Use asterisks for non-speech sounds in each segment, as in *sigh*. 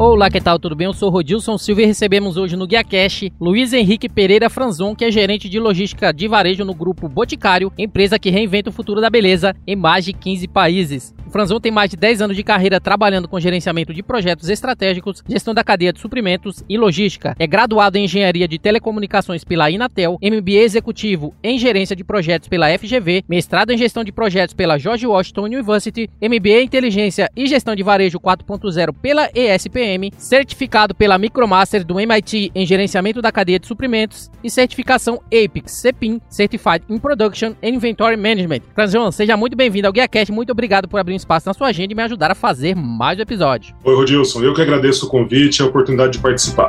Olá, que tal? Tudo bem? Eu sou Rodilson Silva e recebemos hoje no Guia Cash Luiz Henrique Pereira Franzon, que é gerente de logística de varejo no grupo Boticário, empresa que reinventa o futuro da beleza em mais de 15 países. O Franzon tem mais de 10 anos de carreira trabalhando com gerenciamento de projetos estratégicos, gestão da cadeia de suprimentos e logística. É graduado em engenharia de telecomunicações pela Inatel, MBA executivo em gerência de projetos pela FGV, mestrado em gestão de projetos pela George Washington University, MBA inteligência e gestão de varejo 4.0 pela ESPM, certificado pela Micromaster do MIT em gerenciamento da cadeia de suprimentos e certificação APIX CEPIM Certified in Production and Inventory Management. Franzon, seja muito bem-vindo ao GuiaCast. Muito obrigado por abrir espaço na sua agenda e me ajudar a fazer mais um episódio. Oi, Rodilson. Eu que agradeço o convite e a oportunidade de participar.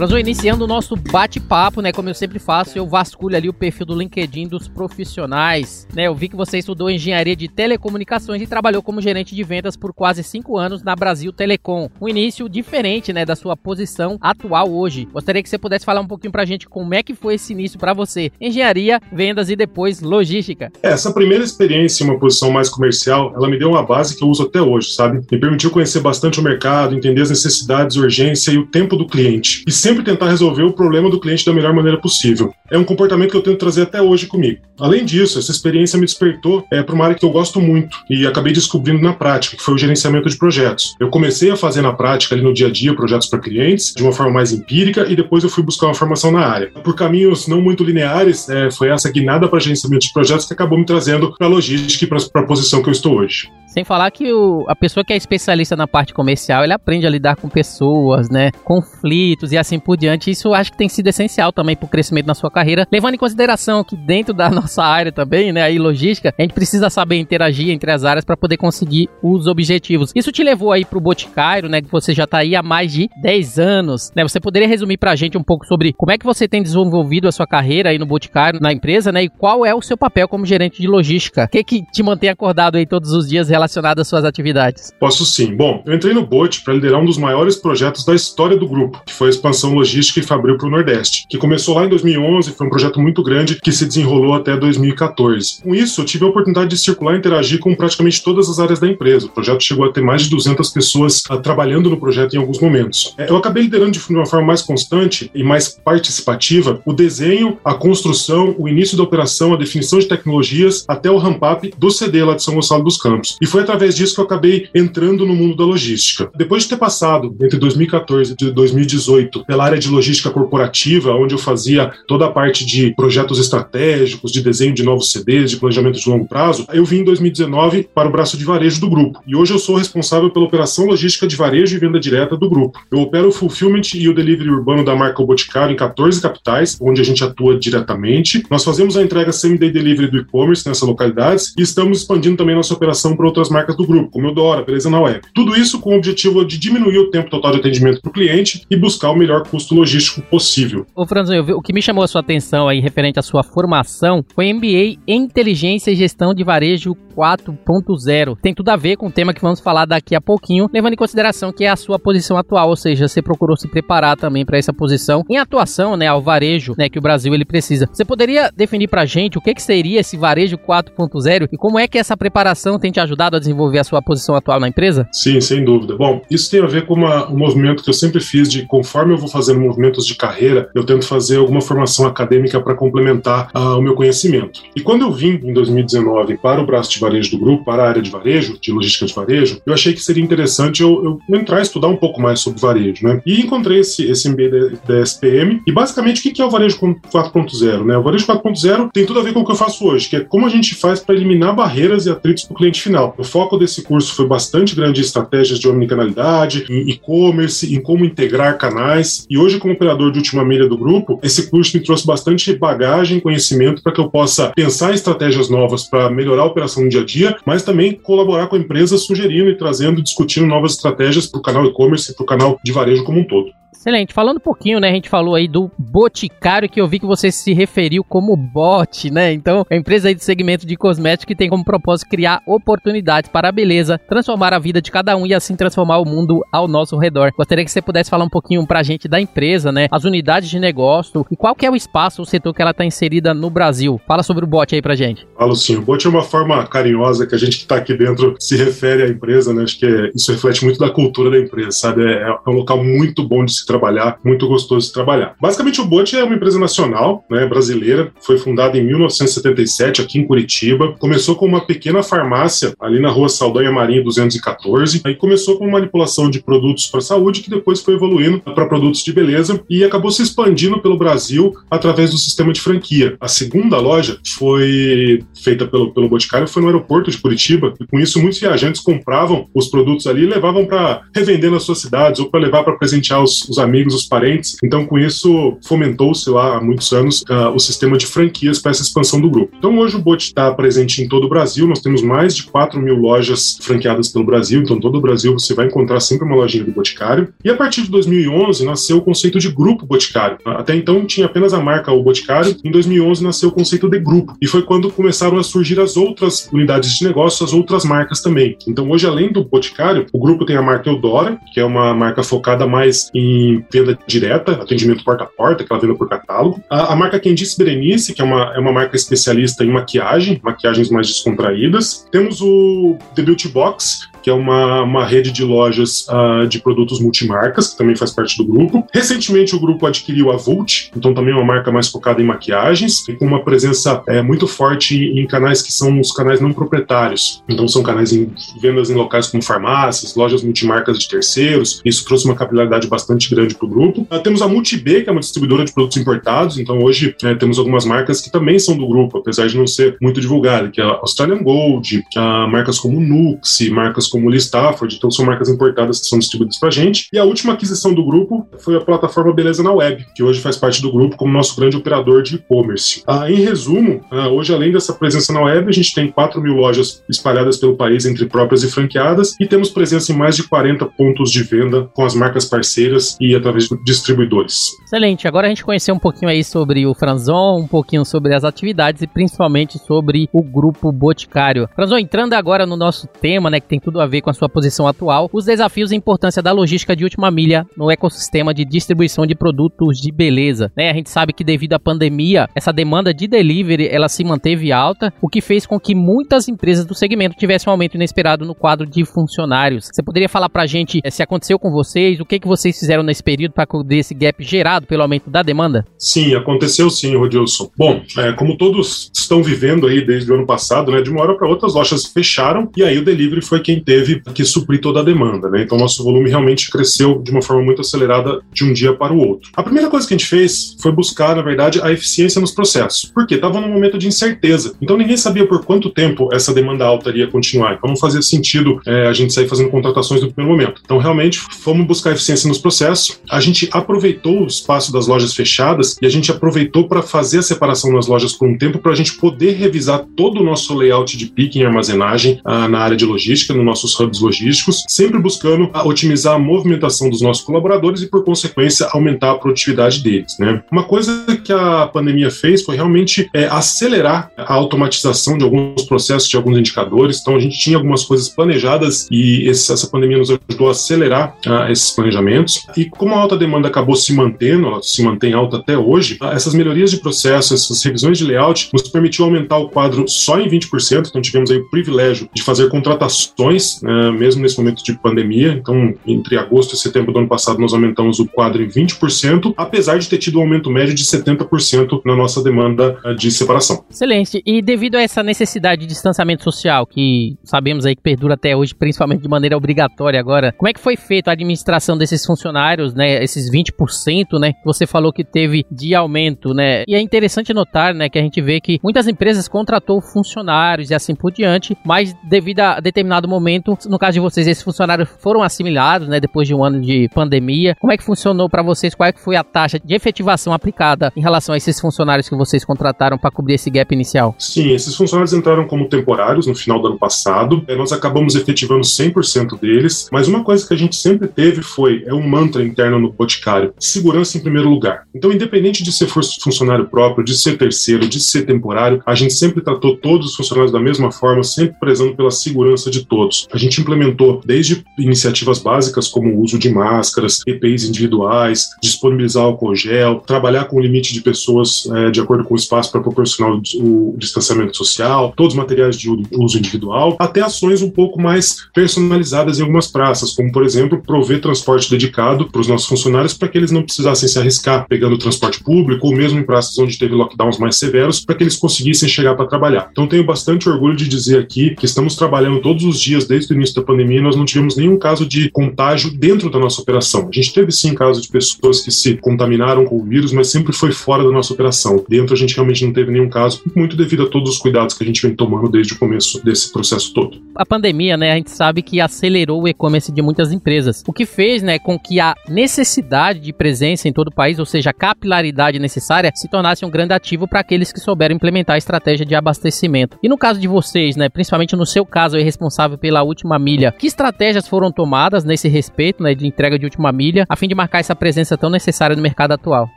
Franzon, iniciando o nosso bate-papo, né? Como eu sempre faço, eu vasculho ali o perfil do LinkedIn dos profissionais, né? Eu vi que você estudou engenharia de telecomunicações e trabalhou como gerente de vendas por quase cinco anos na Brasil Telecom. Um início diferente, né, da sua posição atual hoje. Gostaria que você pudesse falar um pouquinho pra gente como é que foi esse início para você. Engenharia, vendas e depois logística. É, essa primeira experiência em uma posição mais comercial, ela me deu uma base que eu uso até hoje, sabe? Me permitiu conhecer bastante o mercado, entender as necessidades, urgência e o tempo do cliente. E sempre tentar resolver o problema do cliente da melhor maneira possível. É um comportamento que eu tento trazer até hoje comigo. Além disso, essa experiência me despertou é, para uma área que eu gosto muito e acabei descobrindo na prática, que foi o gerenciamento de projetos. Eu comecei a fazer na prática, ali no dia a dia, projetos para clientes, de uma forma mais empírica, e depois eu fui buscar uma formação na área. Por caminhos não muito lineares, é, foi essa guinada para gerenciamento de projetos que acabou me trazendo para a logística e para a posição que eu estou hoje. Sem falar que o, a pessoa que é especialista na parte comercial, ele aprende a lidar com pessoas, né? Conflitos e assim por diante. Isso acho que tem sido essencial também para o crescimento na sua carreira. Levando em consideração que dentro da *laughs* nossa área também, né? Aí logística, a gente precisa saber interagir entre as áreas para poder conseguir os objetivos. Isso te levou aí para o Boticário, né? Que você já está aí há mais de 10 anos, né? Você poderia resumir para a gente um pouco sobre como é que você tem desenvolvido a sua carreira aí no Boticário, na empresa, né? E qual é o seu papel como gerente de logística? O que, que te mantém acordado aí todos os dias relacionado às suas atividades? Posso sim. Bom, eu entrei no Bot para liderar um dos maiores projetos da história do grupo, que foi a expansão logística e fabril para o Nordeste, que começou lá em 2011, foi um projeto muito grande que se desenrolou até 2014. Com isso, eu tive a oportunidade de circular e interagir com praticamente todas as áreas da empresa. O projeto chegou a ter mais de 200 pessoas uh, trabalhando no projeto em alguns momentos. É, eu acabei liderando de uma forma mais constante e mais participativa o desenho, a construção, o início da operação, a definição de tecnologias, até o ramp-up do CD lá de São Gonçalo dos Campos. E foi através disso que eu acabei entrando no mundo da logística. Depois de ter passado entre 2014 e 2018 pela área de logística corporativa, onde eu fazia toda a parte de projetos estratégicos, de desenho de novos CDs, de planejamento de longo prazo, eu vim em 2019 para o braço de varejo do grupo. E hoje eu sou responsável pela operação logística de varejo e venda direta do grupo. Eu opero o fulfillment e o delivery urbano da marca Boticário em 14 capitais, onde a gente atua diretamente. Nós fazemos a entrega same-day delivery do e-commerce nessas localidades e estamos expandindo também nossa operação para outras marcas do grupo, como Eudora, Beleza na Web. Tudo isso com o objetivo de diminuir o tempo total de atendimento para o cliente e buscar o melhor custo logístico possível. Ô Franzão, o que me chamou a sua atenção aí referente à sua formação foi MBA em Inteligência e Gestão de Varejo 4.0. Tem tudo a ver com o tema que vamos falar daqui a pouquinho, levando em consideração que é a sua posição atual, ou seja, você procurou se preparar também para essa posição em atuação, né, ao varejo, né, que o Brasil ele precisa. Você poderia definir pra gente o que que seria esse varejo 4.0 e como é que essa preparação tem te ajudado a desenvolver a sua posição atual na empresa? Sim, sem dúvida. Bom, isso tem a ver com uma, um movimento que eu sempre fiz de conforme eu vou fazendo movimentos de carreira, eu tento fazer alguma formação acadêmica para complementar uh, o meu conhecimento. E quando eu vim em 2019 para o braço de varejo do grupo, para a área de varejo, de logística de varejo, eu achei que seria interessante eu, eu entrar e estudar um pouco mais sobre varejo, né? E encontrei esse, esse MBA da SPM. E basicamente, o que é o varejo 4.0, né? O varejo 4.0 tem tudo a ver com o que eu faço hoje, que é como a gente faz para eliminar barreiras e atritos para o cliente final. O foco desse curso foi bastante grande em estratégias de omnicanalidade, em e-commerce, em como integrar canais. E hoje, como operador de última milha do grupo, esse curso me trouxe bastante bagagem, conhecimento para que eu possa pensar em estratégias novas para melhorar a operação no dia a dia, mas também colaborar com a empresa sugerindo e trazendo, discutindo novas estratégias para o canal e-commerce e para o canal de varejo como um todo. Excelente. Falando um pouquinho, né? A gente falou aí do Boticário, que eu vi que você se referiu como bot, né? Então, é a empresa aí do segmento de cosméticos que tem como propósito criar oportunidades para a beleza, transformar a vida de cada um e assim transformar o mundo ao nosso redor. Gostaria que você pudesse falar um pouquinho pra gente da empresa, né? As unidades de negócio e qual que é o espaço, o setor que ela está inserida no Brasil. Fala sobre o bot aí pra gente. Falo sim. O bot é uma forma carinhosa que a gente que tá aqui dentro se refere à empresa, né? Acho que é, isso reflete muito da cultura da empresa, sabe? É, é um local muito bom de se trabalhar, muito gostoso de trabalhar. Basicamente, o Bote é uma empresa nacional, né, brasileira, foi fundada em 1977 aqui em Curitiba. Começou com uma pequena farmácia ali na rua Saldanha Marinho 214. Aí começou com manipulação de produtos para saúde, que depois foi evoluindo para produtos de beleza e acabou se expandindo pelo Brasil através do sistema de franquia. A segunda loja foi feita pelo, pelo Boticário, foi no aeroporto de Curitiba, e com isso muitos viajantes compravam os produtos ali e levavam para revender nas suas cidades ou para levar para presentear os, os, amigos, os parentes. Então, com isso, fomentou-se lá há muitos anos uh, o sistema de franquias para essa expansão do grupo. Então, hoje o Bot está presente em todo o Brasil, nós temos mais de 4 mil lojas franqueadas pelo Brasil, então todo o Brasil você vai encontrar sempre uma lojinha do Boticário. E a partir de 2011 nasceu o conceito de grupo Boticário. Até então tinha apenas a marca O Boticário, em 2011 nasceu o conceito de grupo. E foi quando começaram a surgir as outras unidades de negócio, as outras marcas também. Então, hoje, além do Boticário, o grupo tem a marca Eudora, que é uma marca focada mais em venda direta, atendimento porta a porta, aquela venda por catálogo. A, a marca Candice Berenice, que é uma, é uma marca especialista em maquiagem, maquiagens mais descontraídas. Temos o The Beauty Box, que é uma, uma rede de lojas uh, de produtos multimarcas, que também faz parte do grupo. Recentemente, o grupo adquiriu a Vult, então também é uma marca mais focada em maquiagens, e com uma presença é, muito forte em canais que são os canais não proprietários. Então, são canais em vendas em locais como farmácias, lojas multimarcas de terceiros. Isso trouxe uma capilaridade bastante grande para o grupo. Uh, temos a Multib, que é uma distribuidora de produtos importados, então hoje é, temos algumas marcas que também são do grupo, apesar de não ser muito divulgada, que é a Australian Gold, uh, marcas como Nux, marcas como Lee Stafford, então são marcas importadas que são distribuídas para a gente. E a última aquisição do grupo foi a plataforma Beleza na Web, que hoje faz parte do grupo como nosso grande operador de e-commerce. Ah, em resumo, ah, hoje além dessa presença na web, a gente tem 4 mil lojas espalhadas pelo país entre próprias e franqueadas e temos presença em mais de 40 pontos de venda com as marcas parceiras e através de distribuidores. Excelente, agora a gente conheceu um pouquinho aí sobre o Franzon, um pouquinho sobre as atividades e principalmente sobre o grupo Boticário. Franzon, entrando agora no nosso tema, né, que tem tudo a ver com a sua posição atual, os desafios e importância da logística de última milha no ecossistema de distribuição de produtos de beleza. Né? A gente sabe que devido à pandemia, essa demanda de delivery ela se manteve alta, o que fez com que muitas empresas do segmento tivessem um aumento inesperado no quadro de funcionários. Você poderia falar pra gente eh, se aconteceu com vocês, o que, que vocês fizeram nesse período para cobrir esse gap gerado pelo aumento da demanda? Sim, aconteceu sim, Rodilson. Bom, é, como todos estão vivendo aí desde o ano passado, né, de uma hora para outra as lojas fecharam e aí o delivery foi quem teve que suprir toda a demanda, né? Então nosso volume realmente cresceu de uma forma muito acelerada de um dia para o outro. A primeira coisa que a gente fez foi buscar, na verdade, a eficiência nos processos. Por quê? Tava num momento de incerteza. Então ninguém sabia por quanto tempo essa demanda alta iria continuar. Então não fazia sentido é, a gente sair fazendo contratações no primeiro momento. Então realmente fomos buscar eficiência nos processos. A gente aproveitou o espaço das lojas fechadas e a gente aproveitou para fazer a separação nas lojas por um tempo para a gente poder revisar todo o nosso layout de picking e armazenagem ah, na área de logística, no nossos hubs logísticos, sempre buscando otimizar a movimentação dos nossos colaboradores e, por consequência, aumentar a produtividade deles. Né? Uma coisa que a pandemia fez foi realmente é, acelerar a automatização de alguns processos, de alguns indicadores. Então, a gente tinha algumas coisas planejadas e essa pandemia nos ajudou a acelerar uh, esses planejamentos. E como a alta demanda acabou se mantendo, ela se mantém alta até hoje, uh, essas melhorias de processo, essas revisões de layout, nos permitiu aumentar o quadro só em 20%. Então, tivemos aí o privilégio de fazer contratações né, mesmo nesse momento de pandemia. Então, entre agosto e setembro do ano passado, nós aumentamos o quadro em 20%, apesar de ter tido um aumento médio de 70% na nossa demanda eh, de separação. Excelente. E devido a essa necessidade de distanciamento social, que sabemos aí que perdura até hoje, principalmente de maneira obrigatória agora, como é que foi feita a administração desses funcionários, né, esses 20%, né, que você falou que teve de aumento, né? E é interessante notar, né, que a gente vê que muitas empresas contratou funcionários e assim por diante, mas devido a determinado momento, no caso de vocês, esses funcionários foram assimilados, né, depois de um ano de pandemia. Como é que funcionou para vocês? Qual é que foi a taxa de efetivação aplicada em relação a esses funcionários que vocês contrataram para cobrir esse gap inicial? Sim, esses funcionários entraram como temporários no final do ano passado. É, nós acabamos efetivando 100% deles, mas uma coisa que a gente sempre teve foi é um mantra interno no Boticário: segurança em primeiro lugar. Então, independente de ser funcionário próprio, de ser terceiro, de ser temporário, a gente sempre tratou todos os funcionários da mesma forma, sempre prezando pela segurança de todos. A gente implementou desde iniciativas básicas como o uso de máscaras, EPIs individuais, disponibilizar álcool gel, trabalhar com o limite de pessoas é, de acordo com o espaço para proporcionar o, distanciamento social, todos os materiais de uso individual, até ações um pouco mais personalizadas em algumas praças, como por exemplo prover transporte dedicado para os nossos funcionários para que eles não precisassem se arriscar pegando transporte público ou mesmo em praças onde teve lockdowns mais severos para que eles conseguissem chegar para trabalhar. Então tenho bastante orgulho de dizer aqui que estamos trabalhando todos os dias desde o início da pandemia nós não tivemos nenhum caso de contágio dentro da nossa operação. A gente teve sim casos de pessoas que se contaminaram com o vírus, mas sempre foi fora da nossa operação. Dentro a gente realmente não teve nenhum caso, muito devido a todos os cuidados que a gente vem tomando desde o começo desse processo todo. A pandemia, né, a gente sabe que acelerou o e-commerce de muitas empresas, o que fez, né, com que a necessidade de presença em todo o país, ou seja, a capilaridade necessária, se tornasse um grande ativo para aqueles que souberam implementar a estratégia de abastecimento. E no caso de vocês, né, principalmente no seu caso, é responsável pela última milha, que estratégias foram tomadas nesse respeito, né, de entrega de última milha, a fim de marcar essa presença tão necessária no mercado atual?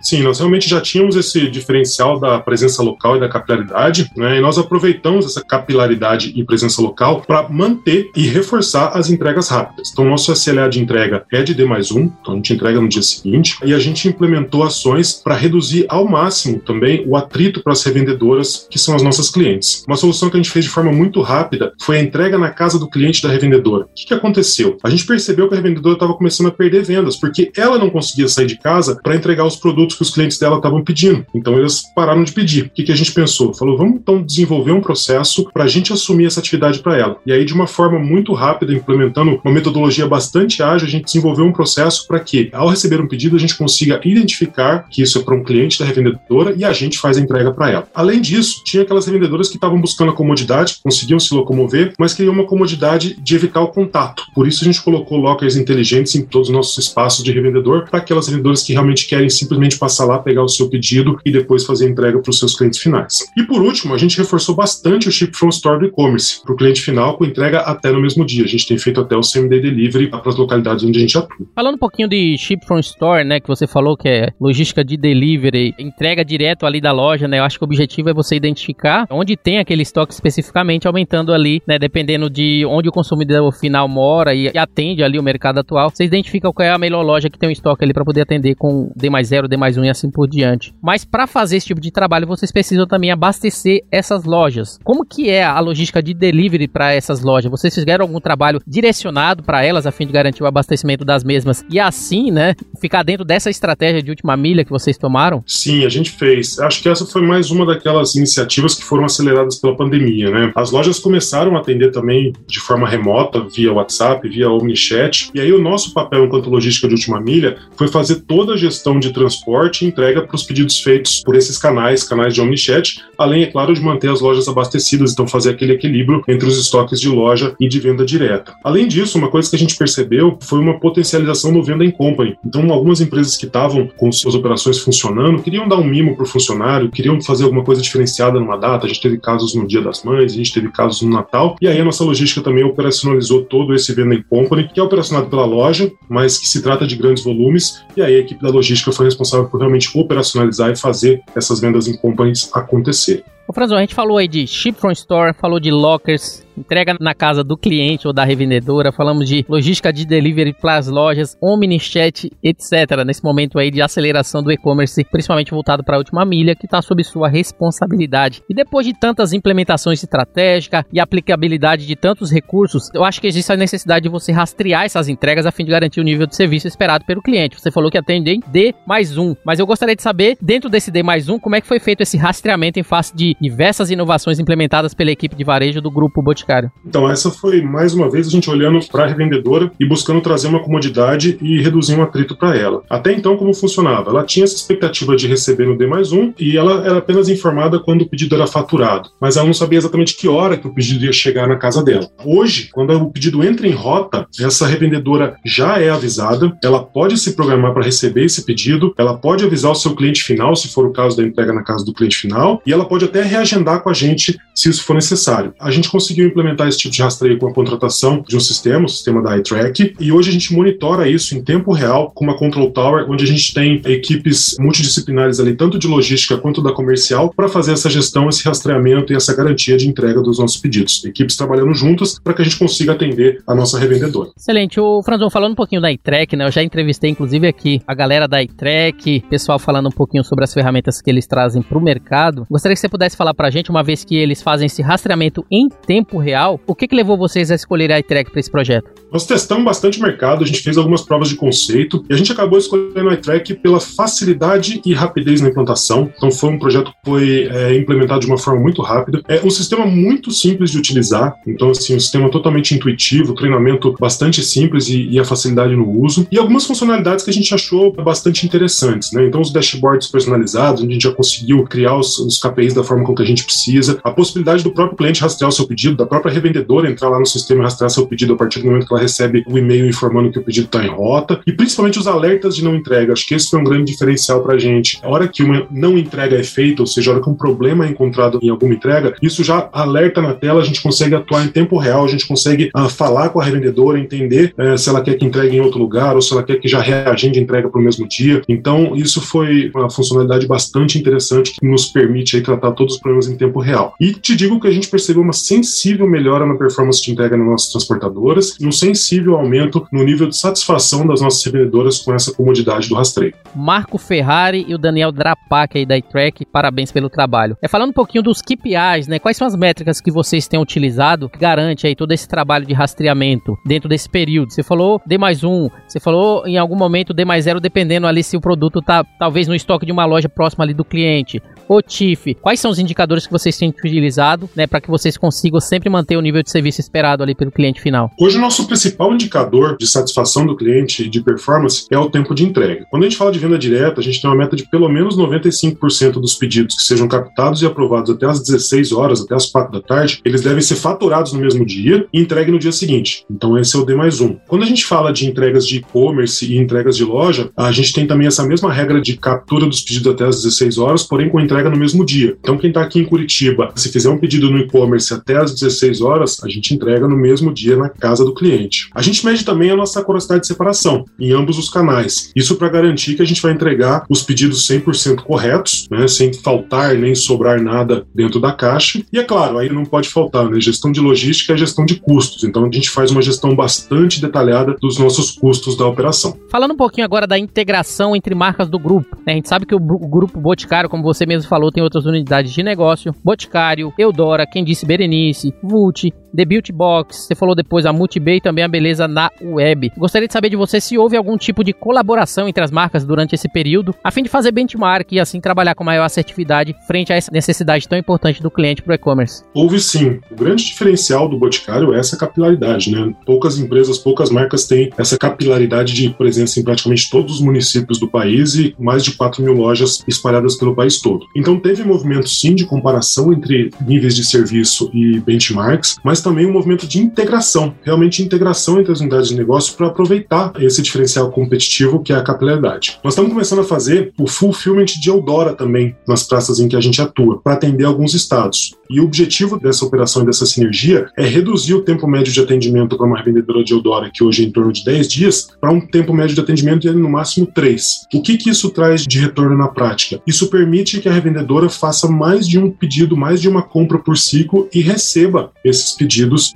Sim, nós realmente já tínhamos esse diferencial da presença local e da capilaridade, né, e nós aproveitamos essa capilaridade e presença local para manter e reforçar as entregas rápidas. Então, nosso SLA de entrega é de D mais um, então a gente entrega no dia seguinte, e a gente implementou ações para reduzir ao máximo também o atrito para as revendedoras, que são as nossas clientes. Uma solução que a gente fez de forma muito rápida foi a entrega na casa do cliente da revendedora. O que, que aconteceu? A gente percebeu que a revendedora estava começando a perder vendas, porque ela não conseguia sair de casa para entregar os produtos que os clientes dela estavam pedindo. Então eles pararam de pedir. O que, que a gente pensou? Falou, vamos então desenvolver um processo para a gente assumir essa atividade para ela. E aí, de uma forma muito rápida, implementando uma metodologia bastante ágil, a gente desenvolveu um processo para que, ao receber um pedido, a gente consiga identificar que isso é para um cliente da revendedora e a gente faz a entrega para ela. Além disso, tinha aquelas revendedoras que estavam buscando a comodidade, conseguiam se locomover, mas queriam uma comodidade de evitar o contato. Por isso a gente colocou lockers inteligentes em todos os nossos espaços de revendedor para aquelas revendedoras que realmente querem simplesmente passar lá, pegar o seu pedido e depois fazer a entrega para os seus clientes finais. E por último, a gente reforçou bastante o Ship from Store do e-commerce para o cliente final com entrega até no mesmo dia. A gente tem feito até o same-day delivery para as localidades onde a gente atua. Falando um pouquinho de Ship from Store, né, que você falou que é logística de delivery, entrega direto ali da loja, né? Eu acho que o objetivo é você identificar onde tem aquele estoque especificamente, aumentando ali, né, dependendo de onde o consumidor final mora e atende ali o mercado atual. Você identifica qual é a melhor loja que tem um estoque ali para poder atender com D mais 0, D mais 1 um e assim por diante. Mas para fazer esse tipo de trabalho, vocês precisam também abastecer essas lojas. Como que é a logística de delivery para essas lojas? Vocês fizeram algum trabalho direcionado para elas a fim de garantir o abastecimento das mesmas e assim, né, ficar dentro dessa estratégia de última milha que vocês tomaram? Sim, a gente fez. Acho que essa foi mais uma daquelas iniciativas que foram aceleradas pela pandemia, né? As lojas começaram a atender também de forma remota, via WhatsApp, via Omnichat, e aí o nosso papel enquanto logística de última milha foi fazer toda a gestão de transporte e entrega para os pedidos feitos por esses canais, canais de Omnichat, além, é claro, de manter as lojas abastecidas, então fazer aquele equilíbrio entre os estoques de loja e de venda direta. Além disso, uma coisa que a gente percebeu foi uma potencialização no venda em company. Então, algumas empresas que estavam com suas operações funcionando queriam dar um mimo para o funcionário, queriam fazer alguma coisa diferenciada numa data. A gente teve casos no Dia das Mães, a gente teve casos no Natal, e aí a nossa logística também operacionalizou todo esse venda em company, que é operacionado pela loja, mas que se trata de grandes volumes, e aí a equipe da logística foi responsável por realmente operacionalizar e fazer essas vendas em companies acontecer. Ô Franzão, a gente falou aí de Ship from Store, falou de lockers, entrega na casa do cliente ou da revendedora, falamos de logística de delivery para as lojas, omnichat, etc. Nesse momento aí de aceleração do e-commerce, principalmente voltado para a última milha, que está sob sua responsabilidade. E depois de tantas implementações estratégicas e aplicabilidade de tantos recursos, eu acho que existe a necessidade de você rastrear essas entregas a fim de garantir o nível de serviço esperado pelo cliente. Você falou que atende em D mais um, mas eu gostaria de saber, dentro desse D mais um, como é que foi feito esse rastreamento em face de diversas inovações implementadas pela equipe de varejo do grupo Boticário? Então, essa foi mais uma vez a gente olhando para a revendedora e buscando trazer uma comodidade e reduzir um atrito para ela. Até então, como funcionava? Ela tinha essa expectativa de receber no D mais um e ela era apenas informada quando o pedido era faturado, mas ela não sabia exatamente que hora que o pedido ia chegar na casa dela. Hoje, quando o pedido entra em rota, essa revendedora já é avisada, ela pode se programar para receber esse pedido, ela pode avisar o seu cliente final, se for o caso da entrega na casa do cliente final, e ela pode até reagendar com a gente se isso for necessário. A gente conseguiu implementar esse tipo de rastreio com a contratação de um sistema, o sistema da iTrack, e hoje a gente monitora isso em tempo real com uma Control Tower, onde a gente tem equipes multidisciplinares ali, tanto de logística quanto da comercial, para fazer essa gestão, esse rastreamento e essa garantia de entrega dos nossos pedidos. Equipes trabalhando juntas para que a gente consiga atender a nossa revendedora. Excelente. O Franzão, falando um pouquinho da iTrack, né? Eu já entrevistei, inclusive, aqui a galera da iTrack, pessoal falando um pouquinho sobre as ferramentas que eles trazem para o mercado. Gostaria que você pudesse falar para a gente, uma vez que eles fazem esse rastreamento em tempo real, o que, que levou vocês a escolher a iTrack para esse projeto? Nós testamos bastante mercado, a gente fez algumas provas de conceito e a gente acabou escolhendo a iTrack pela facilidade e rapidez na implantação. Então foi um projeto que foi é, implementado de uma forma muito rápida. É um sistema muito simples de utilizar, então assim, um sistema totalmente intuitivo, treinamento bastante simples e, e a facilidade no uso. E algumas funcionalidades que a gente achou bastante interessantes, né? Então os dashboards personalizados, a gente já conseguiu criar os, os KPIs da forma como que a gente precisa, a possibilidade do próprio cliente rastrear o seu pedido, da própria revendedora entrar lá no sistema e rastrear seu pedido a partir do momento que ela recebe o e-mail informando que o pedido está em rota, e principalmente os alertas de não entrega. Acho que esse foi um grande diferencial para a gente. A hora que uma não entrega é feita, ou seja, a hora que um problema é encontrado em alguma entrega, isso já alerta na tela, a gente consegue atuar em tempo real, a gente consegue uh, falar com a revendedora, entender uh, se ela quer que entregue em outro lugar ou se ela quer que já reagende entrega para o mesmo dia. Então, isso foi uma funcionalidade bastante interessante que nos permite aí, tratar todos os problemas em tempo real. E te digo que a gente percebeu uma sensível melhora na performance de entrega nas nossas transportadoras e um sensível aumento no nível de satisfação das nossas revendedoras com essa comodidade do rastreio. Marco Ferrari e o Daniel Drapac aí da iTrack, parabéns pelo trabalho. É falando um pouquinho dos KPIs, né? Quais são as métricas que vocês têm utilizado que garante aí todo esse trabalho de rastreamento dentro desse período? Você falou D mais um, você falou em algum momento D mais zero, dependendo ali se o produto tá talvez no estoque de uma loja próxima ali do cliente. O TIF, quais são os indicadores que vocês têm utilizado, né, para que vocês consigam sempre manter o nível de serviço esperado ali pelo cliente final? Hoje o nosso principal indicador de satisfação do cliente e de performance é o tempo de entrega. Quando a gente fala de venda direta, a gente tem uma meta de pelo menos 95% dos pedidos que sejam captados e aprovados até as 16 horas, até as 4 da tarde, eles devem ser faturados no mesmo dia e entregue no dia seguinte. Então esse é o D mais um. Quando a gente fala de entregas de e-commerce e entregas de loja, a gente tem também essa mesma regra de captura dos pedidos até as 16 horas, porém com entrega no mesmo dia. Então quem está aqui em Curitiba, se fizer um pedido no e-commerce até as 16 horas, a gente entrega no mesmo dia na casa do cliente. A gente mede também a nossa curiosidade de separação em ambos os canais. Isso para garantir que a gente vai entregar os pedidos 100% corretos, né, sem faltar nem sobrar nada dentro da caixa. E é claro, aí não pode faltar, né, gestão de logística é gestão de custos. Então a gente faz uma gestão bastante detalhada dos nossos custos da operação. Falando um pouquinho agora da integração entre marcas do grupo. Né, a gente sabe que o grupo Boticário, como você mesmo falou, tem outras unidades de negócio. Boticário, Eudora, quem disse Berenice, Vult, The Beauty Box, você falou depois a Multibay e também a Beleza na web. Gostaria de saber de você se houve algum tipo de colaboração entre as marcas durante esse período, a fim de fazer benchmark e assim trabalhar com maior assertividade frente a essa necessidade tão importante do cliente para o e-commerce. Houve sim. O grande diferencial do Boticário é essa capilaridade, né? Poucas empresas, poucas marcas têm essa capilaridade de presença em praticamente todos os municípios do país e mais de 4 mil lojas espalhadas pelo país todo. Então teve movimento sim de comparação entre níveis de serviço e benchmarks, mas mas também um movimento de integração, realmente integração entre as unidades de negócio para aproveitar esse diferencial competitivo que é a capilaridade. Nós estamos começando a fazer o fulfillment de Eudora também nas praças em que a gente atua, para atender alguns estados. E o objetivo dessa operação e dessa sinergia é reduzir o tempo médio de atendimento para uma revendedora de Eudora, que hoje é em torno de 10 dias, para um tempo médio de atendimento de no máximo 3. O que, que isso traz de retorno na prática? Isso permite que a revendedora faça mais de um pedido, mais de uma compra por ciclo e receba esses pedidos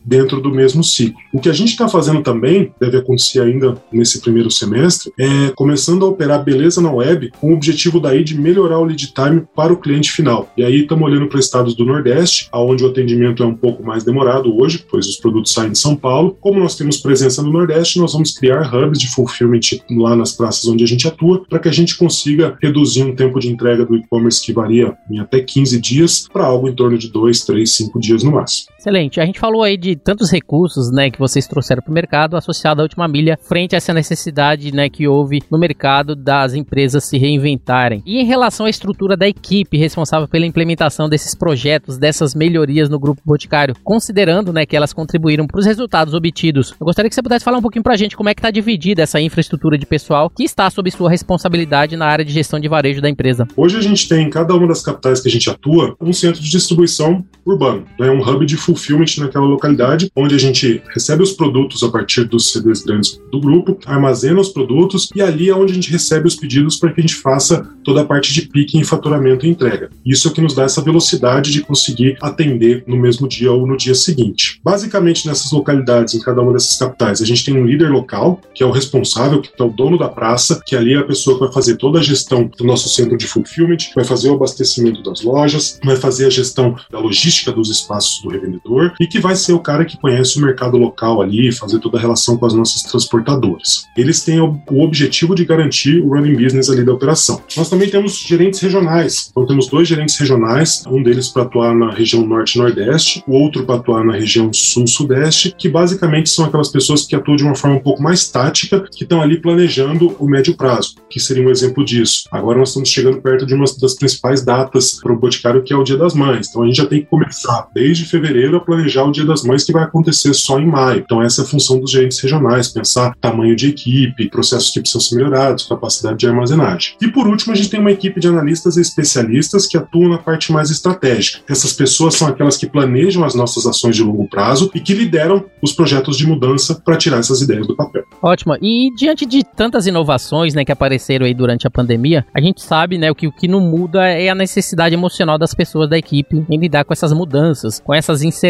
dentro do mesmo ciclo. O que a gente está fazendo também, deve acontecer ainda nesse primeiro semestre, é começando a operar beleza na web com o objetivo daí de melhorar o lead time para o cliente final. E aí estamos olhando para estados do Nordeste, onde o atendimento é um pouco mais demorado hoje, pois os produtos saem de São Paulo. Como nós temos presença no Nordeste, nós vamos criar hubs de fulfillment lá nas praças onde a gente atua, para que a gente consiga reduzir um tempo de entrega do e-commerce que varia em até 15 dias para algo em torno de 2, 3, 5 dias no máximo. Excelente. A gente falou aí de tantos recursos, né, que vocês trouxeram para o mercado associado à última milha, frente a essa necessidade, né, que houve no mercado das empresas se reinventarem. E em relação à estrutura da equipe responsável pela implementação desses projetos, dessas melhorias no grupo Boticário, considerando, né, que elas contribuíram para os resultados obtidos, eu gostaria que você pudesse falar um pouquinho para a gente como é que está dividida essa infraestrutura de pessoal que está sob sua responsabilidade na área de gestão de varejo da empresa. Hoje a gente tem em cada uma das capitais que a gente atua um centro de distribuição urbano, né, um hub de fulfillment naquela localidade, onde a gente recebe os produtos a partir dos CDs grandes do grupo, armazena os produtos e ali é onde a gente recebe os pedidos para que a gente faça toda a parte de picking, faturamento e entrega. Isso é o que nos dá essa velocidade de conseguir atender no mesmo dia ou no dia seguinte. Basicamente, nessas localidades, em cada uma dessas capitais, a gente tem um líder local, que é o responsável, que é o dono da praça, que ali é a pessoa que vai fazer toda a gestão do nosso centro de fulfillment, vai fazer o abastecimento das lojas, vai fazer a gestão da logística dos espaços do revendedor e que vai ser o cara que conhece o mercado local ali, fazer toda a relação com as nossas transportadoras. Eles têm o objetivo de garantir o running business ali da operação. Nós também temos gerentes regionais. Então temos dois gerentes regionais, um deles para atuar na região norte e nordeste, o outro para atuar na região sul-sudeste, que basicamente são aquelas pessoas que atuam de uma forma um pouco mais tática, que estão ali planejando o médio prazo, que seria um exemplo disso. Agora nós estamos chegando perto de uma das principais datas para o Boticário, que é o Dia das Mães. Então a gente já tem que começar desde fevereiro a planejar o Dia das Mães, que vai acontecer só em maio. Então essa é a função dos gerentes regionais, pensar tamanho de equipe, processos que precisam ser melhorados, capacidade de armazenagem. E por último, a gente tem uma equipe de analistas e especialistas que atuam na parte mais estratégica. Essas pessoas são aquelas que planejam as nossas ações de longo prazo e que lideram os projetos de mudança para tirar essas ideias do papel. Ótimo. E diante de tantas inovações, né, que apareceram aí durante a pandemia, a gente sabe, né, que o que não muda é a necessidade emocional das pessoas da equipe em lidar com essas mudanças, com essas incertezas.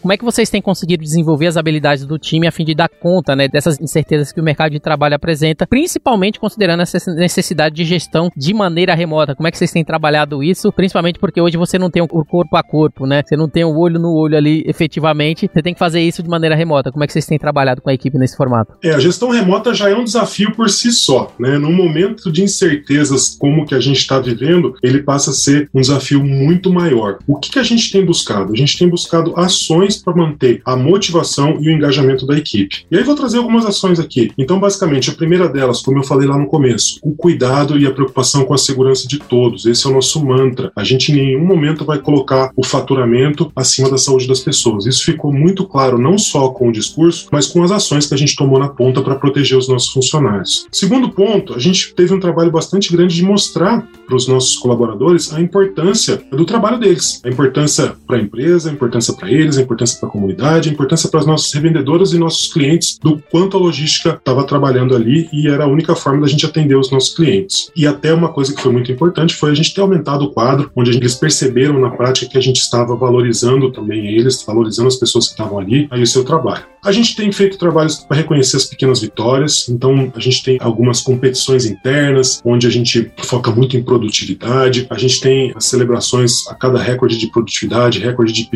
Como é que vocês têm conseguido desenvolver as habilidades do time a fim de dar conta, né, dessas incertezas que o mercado de trabalho apresenta, principalmente considerando essa necessidade de gestão de maneira remota? Como é que vocês têm trabalhado isso? Principalmente porque hoje você não tem o corpo a corpo, né? Você não tem o olho no olho ali efetivamente. Você tem que fazer isso de maneira remota. Como é que vocês têm trabalhado com a equipe nesse formato? É, a gestão remota já é um desafio por si só, né? Num momento de incertezas como que a gente está vivendo, ele passa a ser um desafio muito maior. O que, que a gente tem buscado? A gente tem buscado ações para manter a motivação e o engajamento da equipe. E aí vou trazer algumas ações aqui. Então, basicamente, a primeira delas, como eu falei lá no começo, o cuidado e a preocupação com a segurança de todos. Esse é o nosso mantra. A gente em nenhum momento vai colocar o faturamento acima da saúde das pessoas. Isso ficou muito claro não só com o discurso, mas com as ações que a gente tomou na ponta para proteger os nossos funcionários. Segundo ponto, a gente teve um trabalho bastante grande de mostrar para os nossos colaboradores a importância do trabalho deles, a importância para a empresa, a importância para eles, a importância para a comunidade, a importância para as nossas revendedoras e nossos clientes do quanto a logística estava trabalhando ali e era a única forma da gente atender os nossos clientes. E até uma coisa que foi muito importante foi a gente ter aumentado o quadro, onde eles perceberam na prática que a gente estava valorizando também eles, valorizando as pessoas que estavam ali, aí o seu trabalho. A gente tem feito trabalhos para reconhecer as pequenas vitórias, então a gente tem algumas competições internas, onde a gente foca muito em produtividade, a gente tem as celebrações a cada recorde de produtividade, recorde de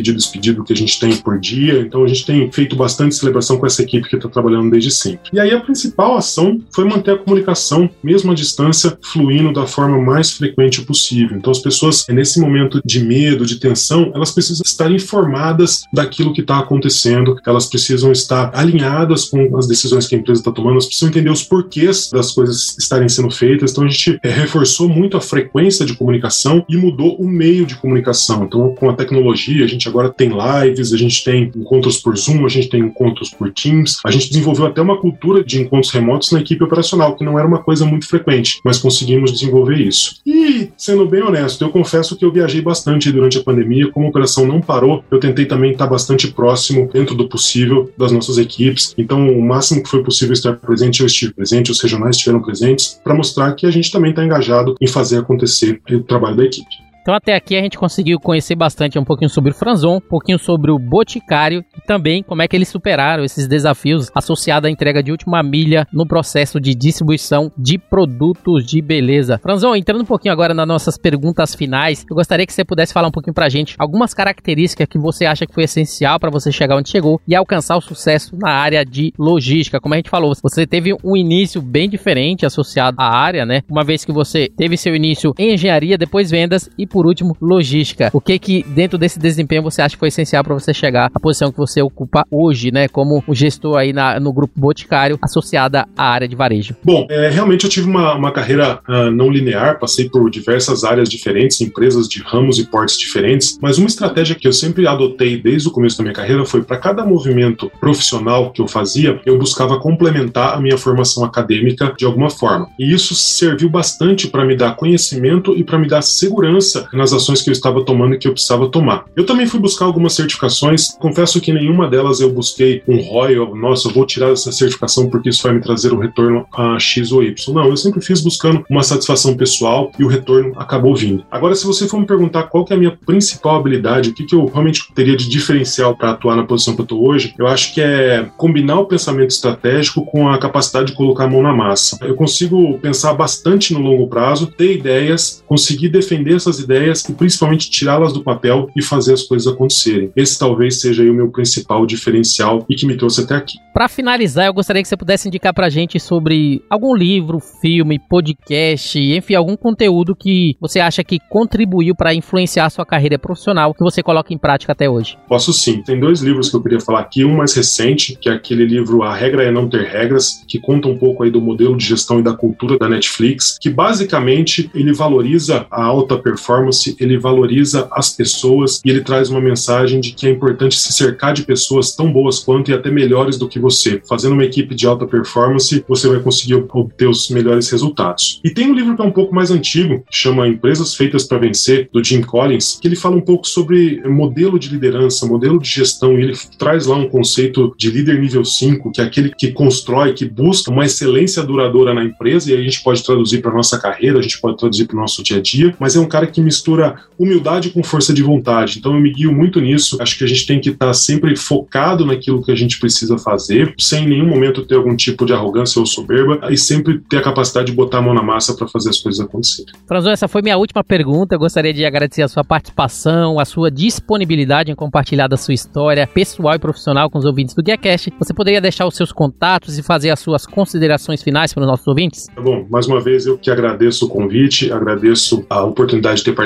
pedido que a gente tem por dia, então a gente tem feito bastante celebração com essa equipe que está trabalhando desde sempre. E aí a principal ação foi manter a comunicação, mesmo à distância, fluindo da forma mais frequente possível. Então as pessoas, nesse momento de medo, de tensão, elas precisam estar informadas daquilo que está acontecendo, elas precisam estar alinhadas com as decisões que a empresa está tomando, elas precisam entender os porquês das coisas estarem sendo feitas. Então a gente é, reforçou muito a frequência de comunicação e mudou o meio de comunicação. Então, com a tecnologia, a gente agora tem lives, a gente tem encontros por Zoom, a gente tem encontros por Teams, a gente desenvolveu até uma cultura de encontros remotos na equipe operacional, que não era uma coisa muito frequente, mas conseguimos desenvolver isso. E, sendo bem honesto, eu confesso que eu viajei bastante durante a pandemia, como a operação não parou, eu tentei também estar bastante próximo, dentro do possível, das nossas equipes. Então, o máximo que foi possível estar presente, eu estive presente, os regionais estiveram presentes, para mostrar que a gente também está engajado em fazer acontecer o trabalho da equipe. Então até aqui a gente conseguiu conhecer bastante um pouquinho sobre o Franzon, um pouquinho sobre o Boticário e também como é que eles superaram esses desafios associados à entrega de última milha no processo de distribuição de produtos de beleza. Franzon, entrando um pouquinho agora nas nossas perguntas finais, eu gostaria que você pudesse falar um pouquinho pra gente algumas características que você acha que foi essencial para você chegar onde chegou e alcançar o sucesso na área de logística. Como a gente falou, você teve um início bem diferente associado à área, né? Uma vez que você teve seu início em engenharia, depois vendas e por último, logística. O que que dentro desse desempenho você acha que foi essencial para você chegar à posição que você ocupa hoje, né, como gestor aí na, no grupo Boticário associada à área de varejo? Bom, é, realmente eu tive uma, uma carreira uh, não linear, passei por diversas áreas diferentes, empresas de ramos e portes diferentes, mas uma estratégia que eu sempre adotei desde o começo da minha carreira foi para cada movimento profissional que eu fazia, eu buscava complementar a minha formação acadêmica de alguma forma. E isso serviu bastante para me dar conhecimento e para me dar segurança nas ações que eu estava tomando e que eu precisava tomar. Eu também fui buscar algumas certificações, confesso que nenhuma delas eu busquei um ROI, nossa, eu vou tirar essa certificação porque isso vai me trazer um retorno a X ou Y. Não, eu sempre fiz buscando uma satisfação pessoal e o retorno acabou vindo. Agora, se você for me perguntar qual é a minha principal habilidade, o que, que eu realmente teria de diferencial para atuar na posição que eu estou hoje, eu acho que é combinar o pensamento estratégico com a capacidade de colocar a mão na massa. Eu consigo pensar bastante no longo prazo, ter ideias, conseguir defender essas ideias ideias e principalmente tirá-las do papel e fazer as coisas acontecerem. Esse talvez seja o meu principal diferencial e que me trouxe até aqui. Para finalizar, eu gostaria que você pudesse indicar pra gente sobre algum livro, filme, podcast, enfim, algum conteúdo que você acha que contribuiu para influenciar a sua carreira profissional que você coloca em prática até hoje. Posso sim. Tem dois livros que eu queria falar aqui, um mais recente, que é aquele livro A Regra é Não Ter Regras, que conta um pouco aí do modelo de gestão e da cultura da Netflix, que basicamente ele valoriza a alta performance performance, ele valoriza as pessoas e ele traz uma mensagem de que é importante se cercar de pessoas tão boas quanto e até melhores do que você. Fazendo uma equipe de alta performance, você vai conseguir obter os melhores resultados. E tem um livro que é um pouco mais antigo, que chama Empresas Feitas para Vencer, do Jim Collins, que ele fala um pouco sobre modelo de liderança, modelo de gestão, e ele traz lá um conceito de líder nível 5, que é aquele que constrói, que busca uma excelência duradoura na empresa, e a gente pode traduzir para nossa carreira, a gente pode traduzir para o nosso dia a dia, mas é um cara que mistura humildade com força de vontade. Então eu me guio muito nisso. Acho que a gente tem que estar sempre focado naquilo que a gente precisa fazer, sem em nenhum momento ter algum tipo de arrogância ou soberba e sempre ter a capacidade de botar a mão na massa para fazer as coisas acontecerem. Franzon, essa foi minha última pergunta. Eu gostaria de agradecer a sua participação, a sua disponibilidade em compartilhar da sua história pessoal e profissional com os ouvintes do GuiaCast. Você poderia deixar os seus contatos e fazer as suas considerações finais para os nossos ouvintes? Tá bom, mais uma vez eu que agradeço o convite, agradeço a oportunidade de ter participado.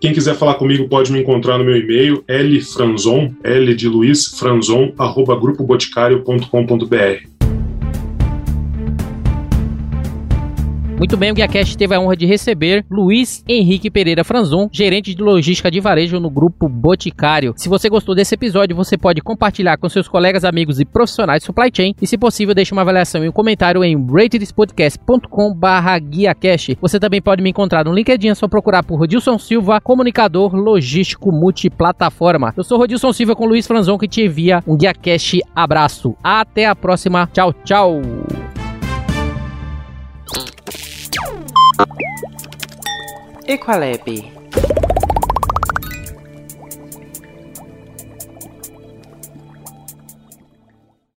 Quem quiser falar comigo pode me encontrar no meu e-mail lfranzon, L de Luiz, franzon, arroba grupoboticário.com.br. Muito bem, o GuiaCast teve a honra de receber Luiz Henrique Pereira Franzon, gerente de logística de varejo no grupo Boticário. Se você gostou desse episódio, você pode compartilhar com seus colegas, amigos e profissionais de supply chain e, se possível, deixe uma avaliação e um comentário em ratedespodcast.com/guiacast. Você também pode me encontrar no LinkedIn, é só procurar por Rodilson Silva, comunicador logístico multiplataforma. Eu sou Rodilson Silva com Luiz Franzon que te envia um GuiaCast abraço. Até a próxima. Tchau, tchau. Equalabi